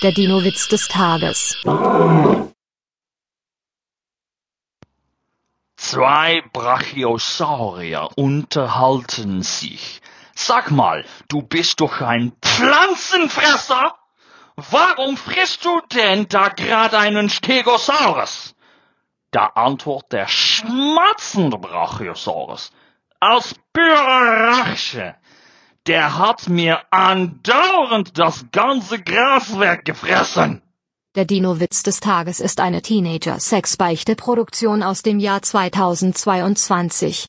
Der Dino-Witz des Tages. Zwei Brachiosaurier unterhalten sich. Sag mal, du bist doch ein Pflanzenfresser? Warum frisst du denn da gerade einen Stegosaurus? Da antwortet der schmatzende Brachiosaurus. Als pure Rache. Der hat mir andauernd das ganze Gras weggefressen. Der Dino-Witz des Tages ist eine Teenager-Sex-Beichte-Produktion aus dem Jahr 2022.